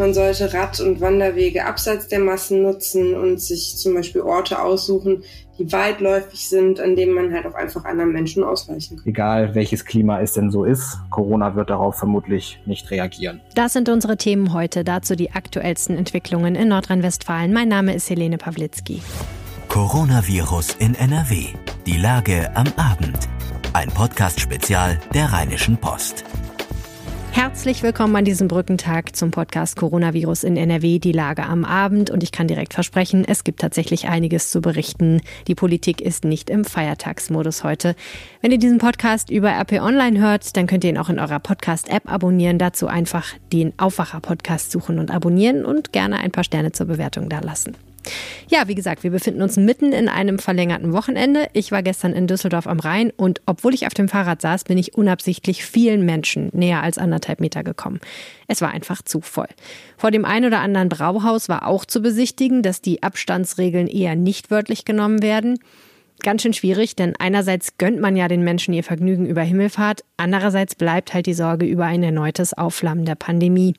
Man sollte Rad- und Wanderwege abseits der Massen nutzen und sich zum Beispiel Orte aussuchen, die weitläufig sind, an denen man halt auch einfach anderen Menschen ausweichen kann. Egal welches Klima es denn so ist, Corona wird darauf vermutlich nicht reagieren. Das sind unsere Themen heute. Dazu die aktuellsten Entwicklungen in Nordrhein-Westfalen. Mein Name ist Helene Pawlitzki. Coronavirus in NRW. Die Lage am Abend. Ein Podcast-Spezial der Rheinischen Post. Herzlich willkommen an diesem Brückentag zum Podcast Coronavirus in NRW, die Lage am Abend. Und ich kann direkt versprechen, es gibt tatsächlich einiges zu berichten. Die Politik ist nicht im Feiertagsmodus heute. Wenn ihr diesen Podcast über RP Online hört, dann könnt ihr ihn auch in eurer Podcast-App abonnieren. Dazu einfach den Aufwacher-Podcast suchen und abonnieren und gerne ein paar Sterne zur Bewertung da lassen. Ja, wie gesagt, wir befinden uns mitten in einem verlängerten Wochenende. Ich war gestern in Düsseldorf am Rhein und obwohl ich auf dem Fahrrad saß, bin ich unabsichtlich vielen Menschen näher als anderthalb Meter gekommen. Es war einfach zu voll. Vor dem ein oder anderen Brauhaus war auch zu besichtigen, dass die Abstandsregeln eher nicht wörtlich genommen werden. Ganz schön schwierig, denn einerseits gönnt man ja den Menschen ihr Vergnügen über Himmelfahrt, andererseits bleibt halt die Sorge über ein erneutes Aufflammen der Pandemie.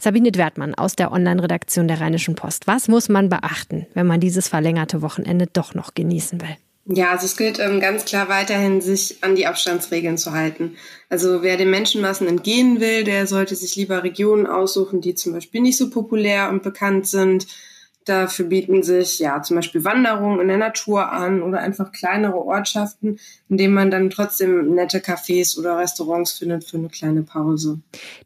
Sabine Dwertmann aus der Online-Redaktion der Rheinischen Post. Was muss man beachten, wenn man dieses verlängerte Wochenende doch noch genießen will? Ja, also es gilt ähm, ganz klar weiterhin, sich an die Abstandsregeln zu halten. Also wer den Menschenmassen entgehen will, der sollte sich lieber Regionen aussuchen, die zum Beispiel nicht so populär und bekannt sind, Dafür bieten sich ja zum Beispiel Wanderungen in der Natur an oder einfach kleinere Ortschaften, in denen man dann trotzdem nette Cafés oder Restaurants findet für eine kleine Pause.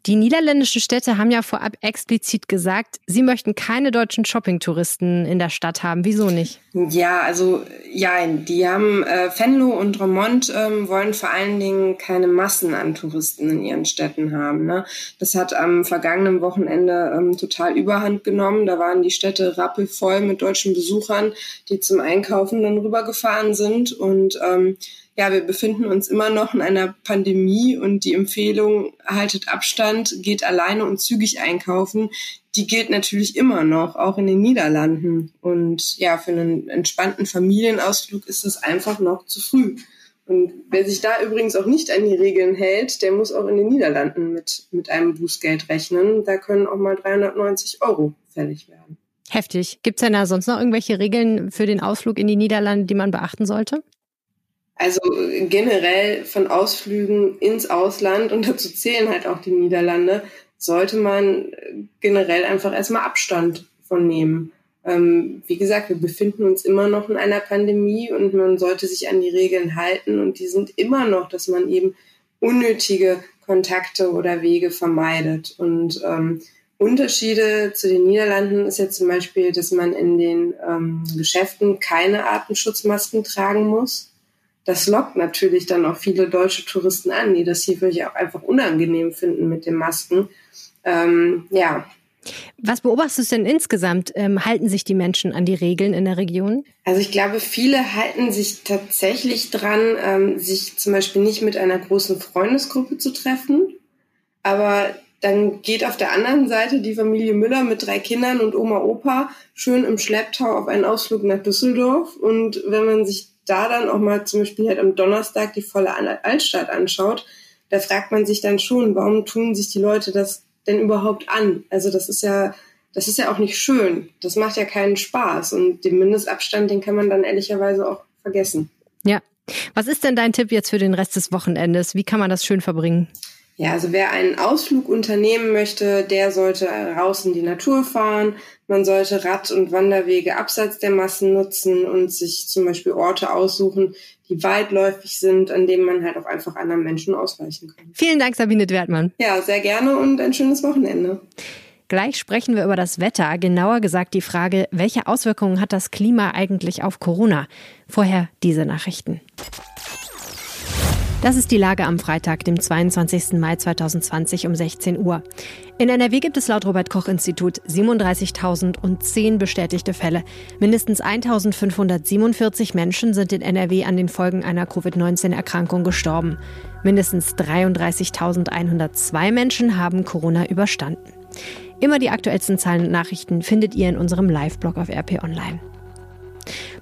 Die niederländischen Städte haben ja vorab explizit gesagt, sie möchten keine deutschen Shoppingtouristen in der Stadt haben. Wieso nicht? Ja, also ja, die haben äh, Venlo und Remont ähm, wollen vor allen Dingen keine Massen an Touristen in ihren Städten haben. Ne? Das hat am vergangenen Wochenende ähm, total Überhand genommen. Da waren die Städte rappelvoll mit deutschen Besuchern, die zum Einkaufen dann rübergefahren sind. Und ähm, ja, wir befinden uns immer noch in einer Pandemie und die Empfehlung, haltet Abstand, geht alleine und zügig einkaufen, die gilt natürlich immer noch, auch in den Niederlanden. Und ja, für einen entspannten Familienausflug ist es einfach noch zu früh. Und wer sich da übrigens auch nicht an die Regeln hält, der muss auch in den Niederlanden mit, mit einem Bußgeld rechnen. Da können auch mal 390 Euro fällig werden. Heftig. Gibt es denn da sonst noch irgendwelche Regeln für den Ausflug in die Niederlande, die man beachten sollte? Also generell von Ausflügen ins Ausland, und dazu zählen halt auch die Niederlande, sollte man generell einfach erstmal Abstand von nehmen. Ähm, wie gesagt, wir befinden uns immer noch in einer Pandemie und man sollte sich an die Regeln halten und die sind immer noch, dass man eben unnötige Kontakte oder Wege vermeidet. Und ähm, Unterschiede zu den Niederlanden ist jetzt zum Beispiel, dass man in den ähm, Geschäften keine Atemschutzmasken tragen muss. Das lockt natürlich dann auch viele deutsche Touristen an, die das hier vielleicht auch einfach unangenehm finden mit den Masken. Ähm, ja. Was beobachtest du denn insgesamt? Ähm, halten sich die Menschen an die Regeln in der Region? Also ich glaube, viele halten sich tatsächlich dran, ähm, sich zum Beispiel nicht mit einer großen Freundesgruppe zu treffen. Aber dann geht auf der anderen Seite die Familie Müller mit drei Kindern und Oma Opa schön im Schlepptau auf einen Ausflug nach Düsseldorf. Und wenn man sich da dann auch mal zum Beispiel halt am Donnerstag die volle Altstadt anschaut, da fragt man sich dann schon, warum tun sich die Leute das denn überhaupt an? Also das ist ja, das ist ja auch nicht schön. Das macht ja keinen Spaß. Und den Mindestabstand, den kann man dann ehrlicherweise auch vergessen. Ja. Was ist denn dein Tipp jetzt für den Rest des Wochenendes? Wie kann man das schön verbringen? Ja, also wer einen Ausflug unternehmen möchte, der sollte raus in die Natur fahren. Man sollte Rad- und Wanderwege abseits der Massen nutzen und sich zum Beispiel Orte aussuchen, die weitläufig sind, an denen man halt auch einfach anderen Menschen ausweichen kann. Vielen Dank, Sabine Dwertmann. Ja, sehr gerne und ein schönes Wochenende. Gleich sprechen wir über das Wetter, genauer gesagt die Frage, welche Auswirkungen hat das Klima eigentlich auf Corona? Vorher diese Nachrichten. Das ist die Lage am Freitag, dem 22. Mai 2020 um 16 Uhr. In NRW gibt es laut Robert Koch Institut 37.010 bestätigte Fälle. Mindestens 1.547 Menschen sind in NRW an den Folgen einer Covid-19-Erkrankung gestorben. Mindestens 33.102 Menschen haben Corona überstanden. Immer die aktuellsten Zahlen und Nachrichten findet ihr in unserem Live-Blog auf RP Online.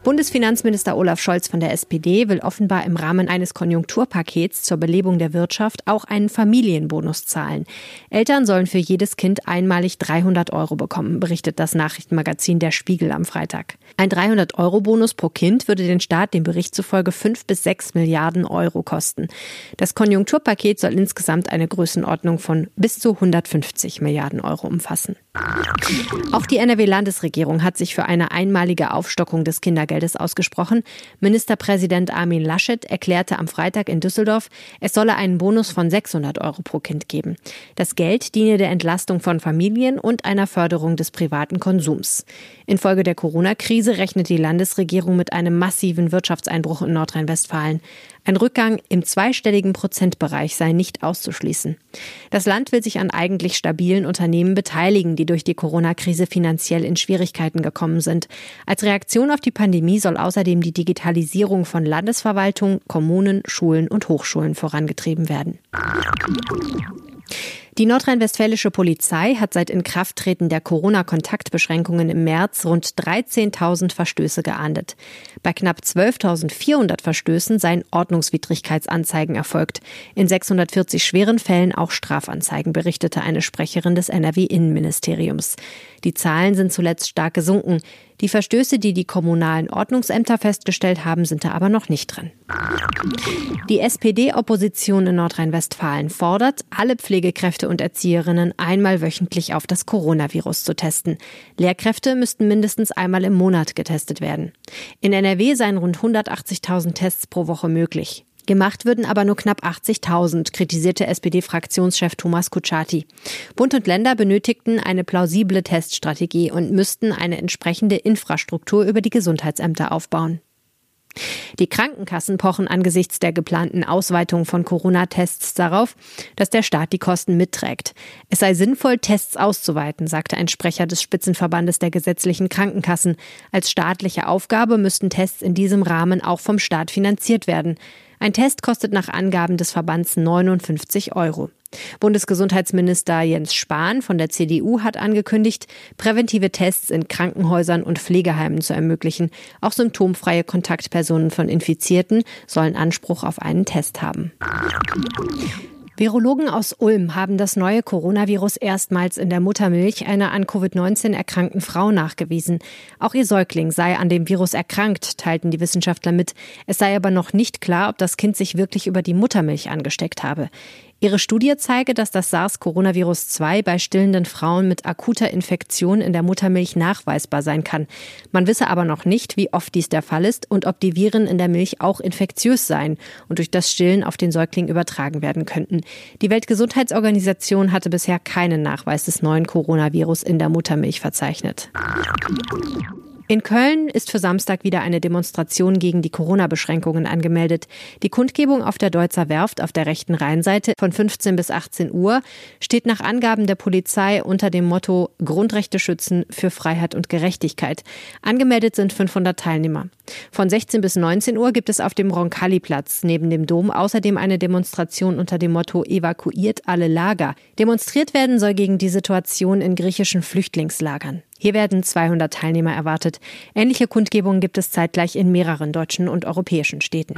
Bundesfinanzminister Olaf Scholz von der SPD will offenbar im Rahmen eines Konjunkturpakets zur Belebung der Wirtschaft auch einen Familienbonus zahlen. Eltern sollen für jedes Kind einmalig 300 Euro bekommen, berichtet das Nachrichtenmagazin Der Spiegel am Freitag. Ein 300-Euro-Bonus pro Kind würde den Staat dem Bericht zufolge 5 bis 6 Milliarden Euro kosten. Das Konjunkturpaket soll insgesamt eine Größenordnung von bis zu 150 Milliarden Euro umfassen. Auch die NRW-Landesregierung hat sich für eine einmalige Aufstockung des Kindergeldes ausgesprochen. Ministerpräsident Armin Laschet erklärte am Freitag in Düsseldorf, es solle einen Bonus von 600 Euro pro Kind geben. Das Geld diene der Entlastung von Familien und einer Förderung des privaten Konsums. Infolge der Corona-Krise rechnet die Landesregierung mit einem massiven Wirtschaftseinbruch in Nordrhein-Westfalen. Ein Rückgang im zweistelligen Prozentbereich sei nicht auszuschließen. Das Land will sich an eigentlich stabilen Unternehmen beteiligen, die durch die Corona-Krise finanziell in Schwierigkeiten gekommen sind. Als Reaktion auf die Pandemie soll außerdem die Digitalisierung von Landesverwaltung, Kommunen, Schulen und Hochschulen vorangetrieben werden. Die nordrhein-westfälische Polizei hat seit Inkrafttreten der Corona-Kontaktbeschränkungen im März rund 13.000 Verstöße geahndet. Bei knapp 12.400 Verstößen seien Ordnungswidrigkeitsanzeigen erfolgt. In 640 schweren Fällen auch Strafanzeigen, berichtete eine Sprecherin des NRW-Innenministeriums. Die Zahlen sind zuletzt stark gesunken. Die Verstöße, die die kommunalen Ordnungsämter festgestellt haben, sind da aber noch nicht drin. Die SPD-Opposition in Nordrhein-Westfalen fordert, alle Pflegekräfte und Erzieherinnen einmal wöchentlich auf das Coronavirus zu testen. Lehrkräfte müssten mindestens einmal im Monat getestet werden. In NRW seien rund 180.000 Tests pro Woche möglich. Gemacht würden aber nur knapp 80.000, kritisierte SPD-Fraktionschef Thomas Kutschaty. Bund und Länder benötigten eine plausible Teststrategie und müssten eine entsprechende Infrastruktur über die Gesundheitsämter aufbauen. Die Krankenkassen pochen angesichts der geplanten Ausweitung von Corona-Tests darauf, dass der Staat die Kosten mitträgt. Es sei sinnvoll, Tests auszuweiten, sagte ein Sprecher des Spitzenverbandes der gesetzlichen Krankenkassen. Als staatliche Aufgabe müssten Tests in diesem Rahmen auch vom Staat finanziert werden. Ein Test kostet nach Angaben des Verbands 59 Euro. Bundesgesundheitsminister Jens Spahn von der CDU hat angekündigt, präventive Tests in Krankenhäusern und Pflegeheimen zu ermöglichen. Auch symptomfreie Kontaktpersonen von Infizierten sollen Anspruch auf einen Test haben. Virologen aus Ulm haben das neue Coronavirus erstmals in der Muttermilch einer an Covid-19 erkrankten Frau nachgewiesen. Auch ihr Säugling sei an dem Virus erkrankt, teilten die Wissenschaftler mit. Es sei aber noch nicht klar, ob das Kind sich wirklich über die Muttermilch angesteckt habe. Ihre Studie zeige, dass das SARS-Coronavirus-2 bei stillenden Frauen mit akuter Infektion in der Muttermilch nachweisbar sein kann. Man wisse aber noch nicht, wie oft dies der Fall ist und ob die Viren in der Milch auch infektiös seien und durch das Stillen auf den Säugling übertragen werden könnten. Die Weltgesundheitsorganisation hatte bisher keinen Nachweis des neuen Coronavirus in der Muttermilch verzeichnet. In Köln ist für Samstag wieder eine Demonstration gegen die Corona-Beschränkungen angemeldet. Die Kundgebung auf der Deutzer Werft auf der rechten Rheinseite von 15 bis 18 Uhr steht nach Angaben der Polizei unter dem Motto Grundrechte schützen für Freiheit und Gerechtigkeit. Angemeldet sind 500 Teilnehmer. Von 16 bis 19 Uhr gibt es auf dem Roncalli-Platz neben dem Dom außerdem eine Demonstration unter dem Motto Evakuiert alle Lager. Demonstriert werden soll gegen die Situation in griechischen Flüchtlingslagern. Hier werden 200 Teilnehmer erwartet. Ähnliche Kundgebungen gibt es zeitgleich in mehreren deutschen und europäischen Städten.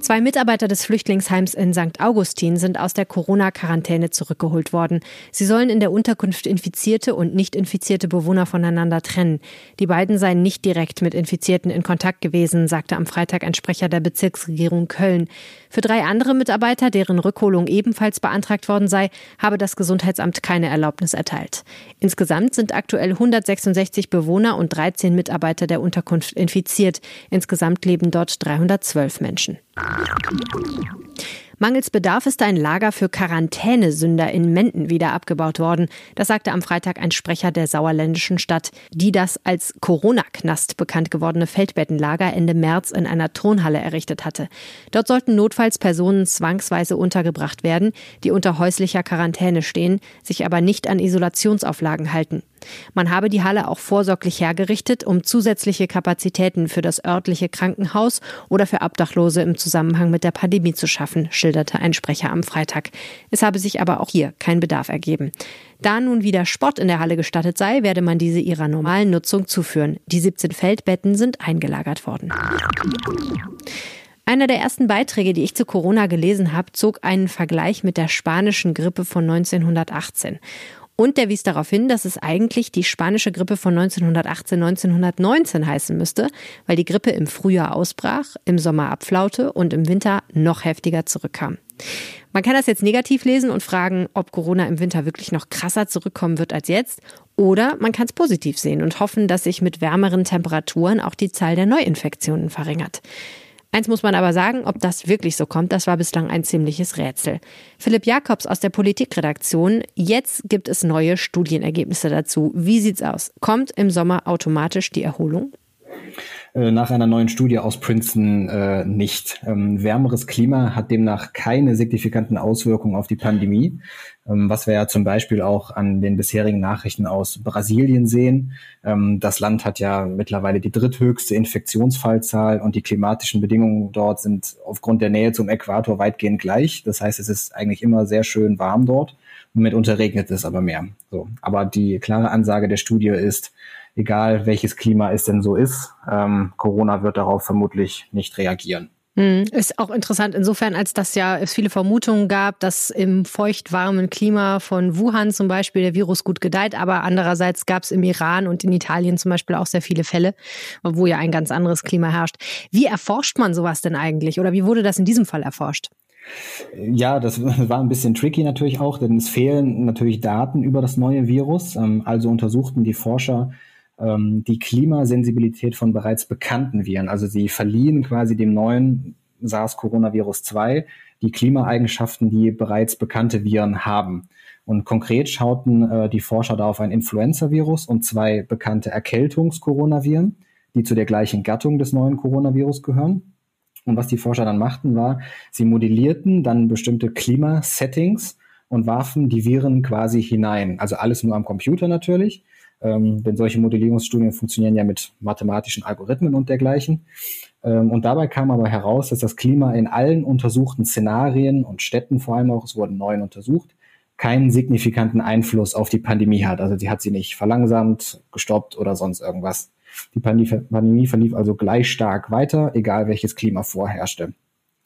Zwei Mitarbeiter des Flüchtlingsheims in St. Augustin sind aus der Corona-Quarantäne zurückgeholt worden. Sie sollen in der Unterkunft infizierte und nicht infizierte Bewohner voneinander trennen. Die beiden seien nicht direkt mit Infizierten in Kontakt gewesen, sagte am Freitag ein Sprecher der Bezirksregierung Köln. Für drei andere Mitarbeiter, deren Rückholung ebenfalls beantragt worden sei, habe das Gesundheitsamt keine Erlaubnis erteilt. Insgesamt sind aktuell 166 Bewohner und 13 Mitarbeiter der Unterkunft infiziert. Insgesamt leben dort 312 Menschen. Mangels Bedarf ist ein Lager für Quarantänesünder in Menden wieder abgebaut worden. Das sagte am Freitag ein Sprecher der sauerländischen Stadt, die das als Corona-Knast bekannt gewordene Feldbettenlager Ende März in einer Turnhalle errichtet hatte. Dort sollten notfalls Personen zwangsweise untergebracht werden, die unter häuslicher Quarantäne stehen, sich aber nicht an Isolationsauflagen halten. Man habe die Halle auch vorsorglich hergerichtet, um zusätzliche Kapazitäten für das örtliche Krankenhaus oder für Obdachlose im Zusammenhang mit der Pandemie zu schaffen, schilderte ein Sprecher am Freitag. Es habe sich aber auch hier kein Bedarf ergeben. Da nun wieder Sport in der Halle gestattet sei, werde man diese ihrer normalen Nutzung zuführen. Die 17 Feldbetten sind eingelagert worden. Einer der ersten Beiträge, die ich zu Corona gelesen habe, zog einen Vergleich mit der spanischen Grippe von 1918. Und der wies darauf hin, dass es eigentlich die spanische Grippe von 1918, 1919 heißen müsste, weil die Grippe im Frühjahr ausbrach, im Sommer abflaute und im Winter noch heftiger zurückkam. Man kann das jetzt negativ lesen und fragen, ob Corona im Winter wirklich noch krasser zurückkommen wird als jetzt. Oder man kann es positiv sehen und hoffen, dass sich mit wärmeren Temperaturen auch die Zahl der Neuinfektionen verringert. Eins muss man aber sagen, ob das wirklich so kommt, das war bislang ein ziemliches Rätsel. Philipp Jakobs aus der Politikredaktion, jetzt gibt es neue Studienergebnisse dazu. Wie sieht's aus? Kommt im Sommer automatisch die Erholung? Äh, nach einer neuen Studie aus Princeton äh, nicht. Ähm, wärmeres Klima hat demnach keine signifikanten Auswirkungen auf die Pandemie, ähm, was wir ja zum Beispiel auch an den bisherigen Nachrichten aus Brasilien sehen. Ähm, das Land hat ja mittlerweile die dritthöchste Infektionsfallzahl und die klimatischen Bedingungen dort sind aufgrund der Nähe zum Äquator weitgehend gleich. Das heißt, es ist eigentlich immer sehr schön warm dort. Mitunter regnet es aber mehr. So. Aber die klare Ansage der Studie ist, egal welches Klima es denn so ist. Ähm, Corona wird darauf vermutlich nicht reagieren. Hm, ist auch interessant insofern, als dass ja es viele Vermutungen gab, dass im feucht-warmen Klima von Wuhan zum Beispiel der Virus gut gedeiht, aber andererseits gab es im Iran und in Italien zum Beispiel auch sehr viele Fälle, wo ja ein ganz anderes Klima herrscht. Wie erforscht man sowas denn eigentlich oder wie wurde das in diesem Fall erforscht? Ja, das war ein bisschen tricky natürlich auch, denn es fehlen natürlich Daten über das neue Virus. Ähm, also untersuchten die Forscher ähm, die Klimasensibilität von bereits bekannten Viren. Also sie verliehen quasi dem neuen SARS-Coronavirus 2 die Klimaeigenschaften, die bereits bekannte Viren haben. Und konkret schauten äh, die Forscher da auf ein Influenza-Virus und zwei bekannte Erkältungs-Coronaviren, die zu der gleichen Gattung des neuen Coronavirus gehören. Und was die Forscher dann machten, war, sie modellierten dann bestimmte Klimasettings und warfen die Viren quasi hinein. Also alles nur am Computer natürlich ähm, denn solche Modellierungsstudien funktionieren ja mit mathematischen Algorithmen und dergleichen. Ähm, und dabei kam aber heraus, dass das Klima in allen untersuchten Szenarien und Städten vor allem auch, es wurden neun untersucht, keinen signifikanten Einfluss auf die Pandemie hat. Also sie hat sie nicht verlangsamt, gestoppt oder sonst irgendwas. Die Pandemie verlief also gleich stark weiter, egal welches Klima vorherrschte.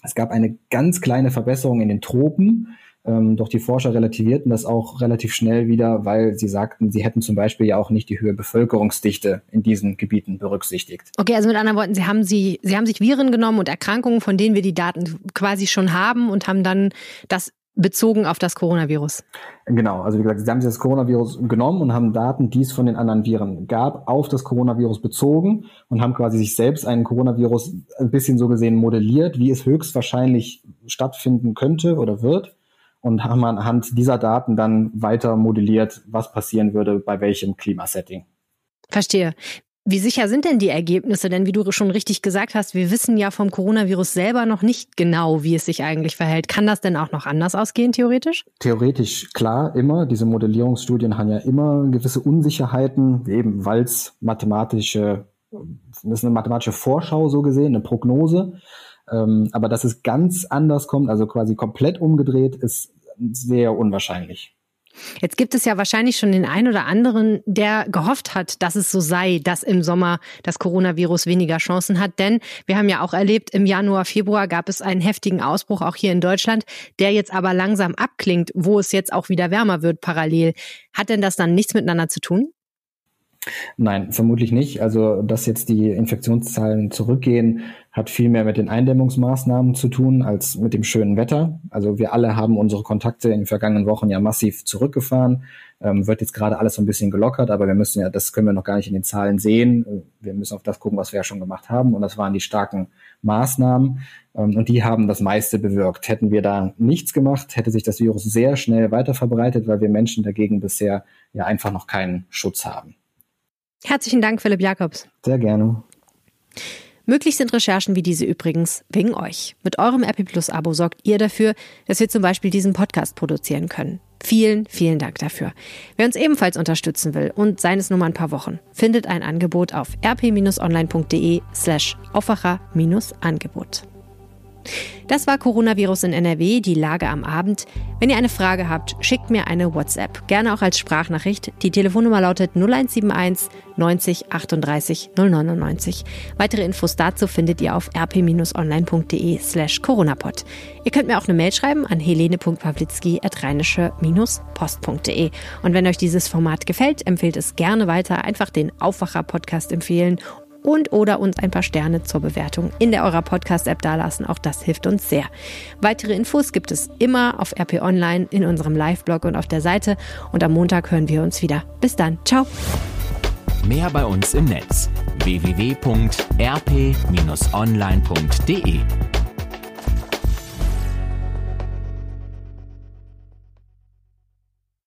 Es gab eine ganz kleine Verbesserung in den Tropen, ähm, doch die Forscher relativierten das auch relativ schnell wieder, weil sie sagten, sie hätten zum Beispiel ja auch nicht die höhere Bevölkerungsdichte in diesen Gebieten berücksichtigt. Okay, also mit anderen Worten, Sie haben, sie, sie haben sich Viren genommen und Erkrankungen, von denen wir die Daten quasi schon haben und haben dann das bezogen auf das Coronavirus. Genau, also wie gesagt, sie haben sich das Coronavirus genommen und haben Daten, die es von den anderen Viren gab, auf das Coronavirus bezogen und haben quasi sich selbst einen Coronavirus ein bisschen so gesehen modelliert, wie es höchstwahrscheinlich stattfinden könnte oder wird und haben anhand dieser Daten dann weiter modelliert, was passieren würde bei welchem Klimasetting. Verstehe. Wie sicher sind denn die Ergebnisse? Denn wie du schon richtig gesagt hast, wir wissen ja vom Coronavirus selber noch nicht genau, wie es sich eigentlich verhält. Kann das denn auch noch anders ausgehen, theoretisch? Theoretisch klar, immer. Diese Modellierungsstudien haben ja immer gewisse Unsicherheiten, eben weil es mathematische, das ist eine mathematische Vorschau so gesehen, eine Prognose. Ähm, aber dass es ganz anders kommt, also quasi komplett umgedreht, ist sehr unwahrscheinlich. Jetzt gibt es ja wahrscheinlich schon den einen oder anderen, der gehofft hat, dass es so sei, dass im Sommer das Coronavirus weniger Chancen hat. Denn wir haben ja auch erlebt, im Januar, Februar gab es einen heftigen Ausbruch auch hier in Deutschland, der jetzt aber langsam abklingt, wo es jetzt auch wieder wärmer wird parallel. Hat denn das dann nichts miteinander zu tun? Nein, vermutlich nicht. Also, dass jetzt die Infektionszahlen zurückgehen, hat viel mehr mit den Eindämmungsmaßnahmen zu tun als mit dem schönen Wetter. Also wir alle haben unsere Kontakte in den vergangenen Wochen ja massiv zurückgefahren. Ähm, wird jetzt gerade alles so ein bisschen gelockert, aber wir müssen ja, das können wir noch gar nicht in den Zahlen sehen. Wir müssen auf das gucken, was wir ja schon gemacht haben. Und das waren die starken Maßnahmen. Ähm, und die haben das meiste bewirkt. Hätten wir da nichts gemacht, hätte sich das Virus sehr schnell weiter verbreitet, weil wir Menschen dagegen bisher ja einfach noch keinen Schutz haben. Herzlichen Dank, Philipp Jakobs. Sehr gerne. Möglich sind Recherchen wie diese übrigens wegen euch. Mit eurem Apple Plus Abo sorgt ihr dafür, dass wir zum Beispiel diesen Podcast produzieren können. Vielen, vielen Dank dafür. Wer uns ebenfalls unterstützen will und seien es nur mal ein paar Wochen, findet ein Angebot auf rp-online.de slash Aufwacher-Angebot. Das war Coronavirus in NRW, die Lage am Abend. Wenn ihr eine Frage habt, schickt mir eine WhatsApp, gerne auch als Sprachnachricht. Die Telefonnummer lautet 0171 90 38 099. Weitere Infos dazu findet ihr auf rp-online.de slash coronapod. Ihr könnt mir auch eine Mail schreiben an helene.pawlitzki at rheinische-post.de. Und wenn euch dieses Format gefällt, empfehlt es gerne weiter. Einfach den Aufwacher-Podcast empfehlen und oder uns ein paar Sterne zur Bewertung in der eurer Podcast-App dalassen. Auch das hilft uns sehr. Weitere Infos gibt es immer auf RP Online, in unserem Live-Blog und auf der Seite. Und am Montag hören wir uns wieder. Bis dann. Ciao. Mehr bei uns im Netz www.rp-online.de